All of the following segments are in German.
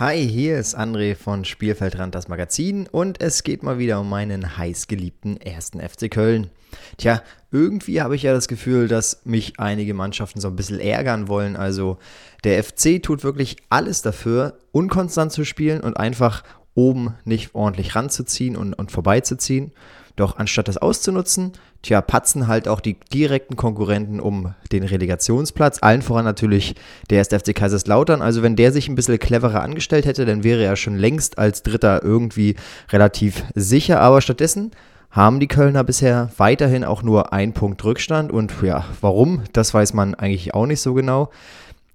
Hi, hier ist André von Spielfeldrand das Magazin und es geht mal wieder um meinen heißgeliebten ersten FC Köln. Tja, irgendwie habe ich ja das Gefühl, dass mich einige Mannschaften so ein bisschen ärgern wollen. Also der FC tut wirklich alles dafür, unkonstant zu spielen und einfach oben nicht ordentlich ranzuziehen und, und vorbeizuziehen. Doch anstatt das auszunutzen, tja, patzen halt auch die direkten Konkurrenten um den Relegationsplatz. Allen voran natürlich der erste Kaiserslautern. Also wenn der sich ein bisschen cleverer angestellt hätte, dann wäre er schon längst als Dritter irgendwie relativ sicher. Aber stattdessen haben die Kölner bisher weiterhin auch nur einen Punkt Rückstand. Und ja, warum, das weiß man eigentlich auch nicht so genau.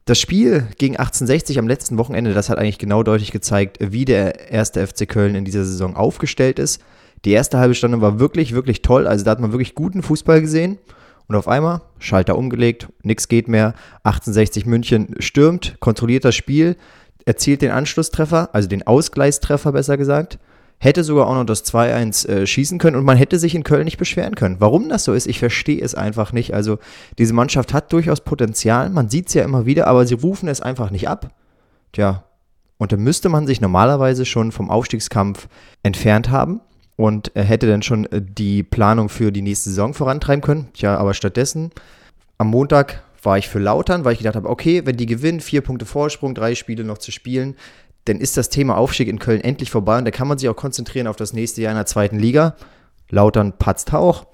Das Spiel gegen 1860 am letzten Wochenende, das hat eigentlich genau deutlich gezeigt, wie der erste FC Köln in dieser Saison aufgestellt ist. Die erste halbe Stunde war wirklich, wirklich toll. Also da hat man wirklich guten Fußball gesehen. Und auf einmal, Schalter umgelegt, nichts geht mehr. 1860 München stürmt, kontrolliert das Spiel, erzielt den Anschlusstreffer, also den Ausgleichstreffer besser gesagt. Hätte sogar auch noch das 2-1 äh, schießen können und man hätte sich in Köln nicht beschweren können. Warum das so ist, ich verstehe es einfach nicht. Also diese Mannschaft hat durchaus Potenzial, man sieht es ja immer wieder, aber sie rufen es einfach nicht ab. Tja, und dann müsste man sich normalerweise schon vom Aufstiegskampf entfernt haben und er hätte dann schon äh, die Planung für die nächste Saison vorantreiben können. Tja, aber stattdessen am Montag war ich für Lautern, weil ich gedacht habe, okay, wenn die gewinnen, vier Punkte Vorsprung, drei Spiele noch zu spielen, dann ist das Thema Aufstieg in Köln endlich vorbei und da kann man sich auch konzentrieren auf das nächste Jahr in der zweiten Liga. Lautern patzt auch.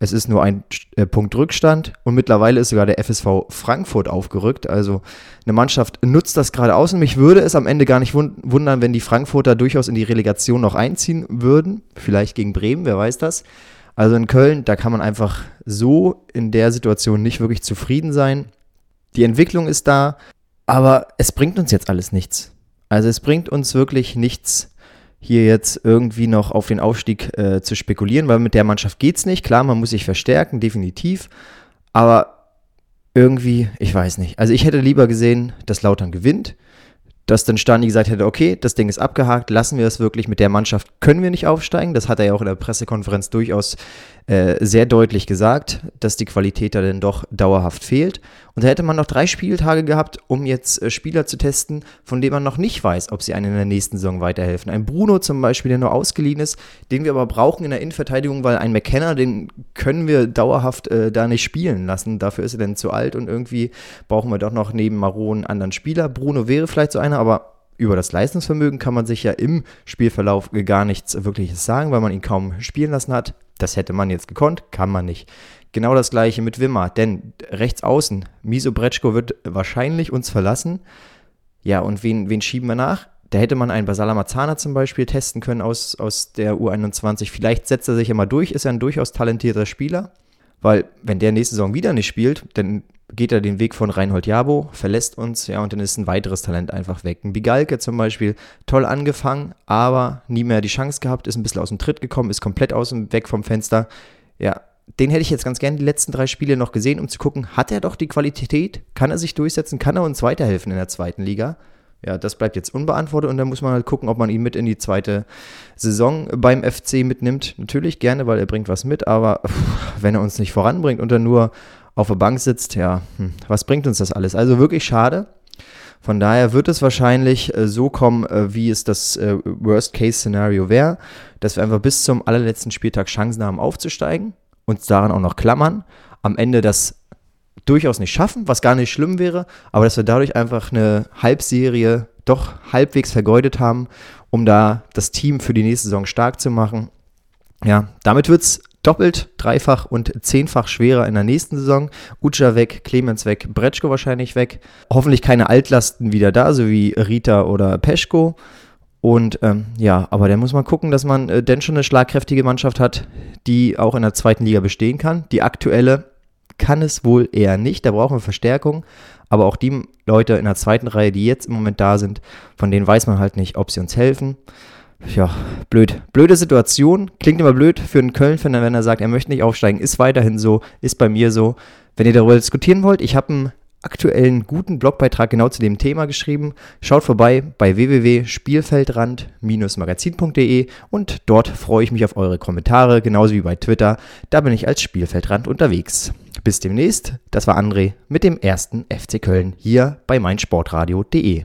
Es ist nur ein äh, Punkt Rückstand und mittlerweile ist sogar der FSV Frankfurt aufgerückt. Also eine Mannschaft nutzt das gerade aus und mich würde es am Ende gar nicht wundern, wenn die Frankfurter durchaus in die Relegation noch einziehen würden. Vielleicht gegen Bremen, wer weiß das. Also in Köln, da kann man einfach so in der Situation nicht wirklich zufrieden sein. Die Entwicklung ist da, aber es bringt uns jetzt alles nichts. Also es bringt uns wirklich nichts, hier jetzt irgendwie noch auf den Aufstieg äh, zu spekulieren, weil mit der Mannschaft geht es nicht. Klar, man muss sich verstärken, definitiv. Aber irgendwie, ich weiß nicht. Also ich hätte lieber gesehen, dass Lautern gewinnt dass dann Stani gesagt hätte, okay, das Ding ist abgehakt, lassen wir es wirklich, mit der Mannschaft können wir nicht aufsteigen. Das hat er ja auch in der Pressekonferenz durchaus äh, sehr deutlich gesagt, dass die Qualität da denn doch dauerhaft fehlt. Und da hätte man noch drei Spieltage gehabt, um jetzt äh, Spieler zu testen, von denen man noch nicht weiß, ob sie einen in der nächsten Saison weiterhelfen. Ein Bruno zum Beispiel, der nur ausgeliehen ist, den wir aber brauchen in der Innenverteidigung, weil ein McKenna, den können wir dauerhaft äh, da nicht spielen lassen. Dafür ist er denn zu alt und irgendwie brauchen wir doch noch neben Maron einen anderen Spieler. Bruno wäre vielleicht so einer, aber über das Leistungsvermögen kann man sich ja im Spielverlauf gar nichts Wirkliches sagen, weil man ihn kaum spielen lassen hat. Das hätte man jetzt gekonnt, kann man nicht. Genau das gleiche mit Wimmer, denn rechts außen, Miso Bretschko wird wahrscheinlich uns verlassen. Ja, und wen, wen schieben wir nach? Da hätte man einen Basala Mazzana zum Beispiel testen können aus, aus der U21. Vielleicht setzt er sich mal durch, ist er ein durchaus talentierter Spieler. Weil, wenn der nächste Saison wieder nicht spielt, dann geht er den Weg von Reinhold Jabo, verlässt uns, ja, und dann ist ein weiteres Talent einfach weg. Ein Bigalke zum Beispiel, toll angefangen, aber nie mehr die Chance gehabt, ist ein bisschen aus dem Tritt gekommen, ist komplett aus dem, weg vom Fenster. Ja, den hätte ich jetzt ganz gerne die letzten drei Spiele noch gesehen, um zu gucken, hat er doch die Qualität, kann er sich durchsetzen, kann er uns weiterhelfen in der zweiten Liga? Ja, das bleibt jetzt unbeantwortet und dann muss man halt gucken, ob man ihn mit in die zweite Saison beim FC mitnimmt. Natürlich gerne, weil er bringt was mit, aber wenn er uns nicht voranbringt und er nur auf der Bank sitzt, ja, hm, was bringt uns das alles? Also wirklich schade. Von daher wird es wahrscheinlich äh, so kommen, äh, wie es das äh, Worst-Case-Szenario wäre, dass wir einfach bis zum allerletzten Spieltag Chancen haben aufzusteigen, uns daran auch noch klammern, am Ende das durchaus nicht schaffen, was gar nicht schlimm wäre, aber dass wir dadurch einfach eine Halbserie doch halbwegs vergeudet haben, um da das Team für die nächste Saison stark zu machen. Ja, damit wird es doppelt, dreifach und zehnfach schwerer in der nächsten Saison. Ucha weg, Clemens weg, Bretschko wahrscheinlich weg. Hoffentlich keine Altlasten wieder da, so wie Rita oder Peschko. Und ähm, ja, aber da muss man gucken, dass man äh, denn schon eine schlagkräftige Mannschaft hat, die auch in der zweiten Liga bestehen kann. Die aktuelle kann es wohl eher nicht, da brauchen wir Verstärkung. Aber auch die Leute in der zweiten Reihe, die jetzt im Moment da sind, von denen weiß man halt nicht, ob sie uns helfen ja, blöd. Blöde Situation. Klingt immer blöd für einen Köln-Fan, wenn er sagt, er möchte nicht aufsteigen. Ist weiterhin so, ist bei mir so. Wenn ihr darüber diskutieren wollt, ich habe einen aktuellen guten Blogbeitrag genau zu dem Thema geschrieben. Schaut vorbei bei www.spielfeldrand-magazin.de und dort freue ich mich auf eure Kommentare, genauso wie bei Twitter. Da bin ich als Spielfeldrand unterwegs. Bis demnächst. Das war André mit dem ersten FC Köln hier bei meinsportradio.de.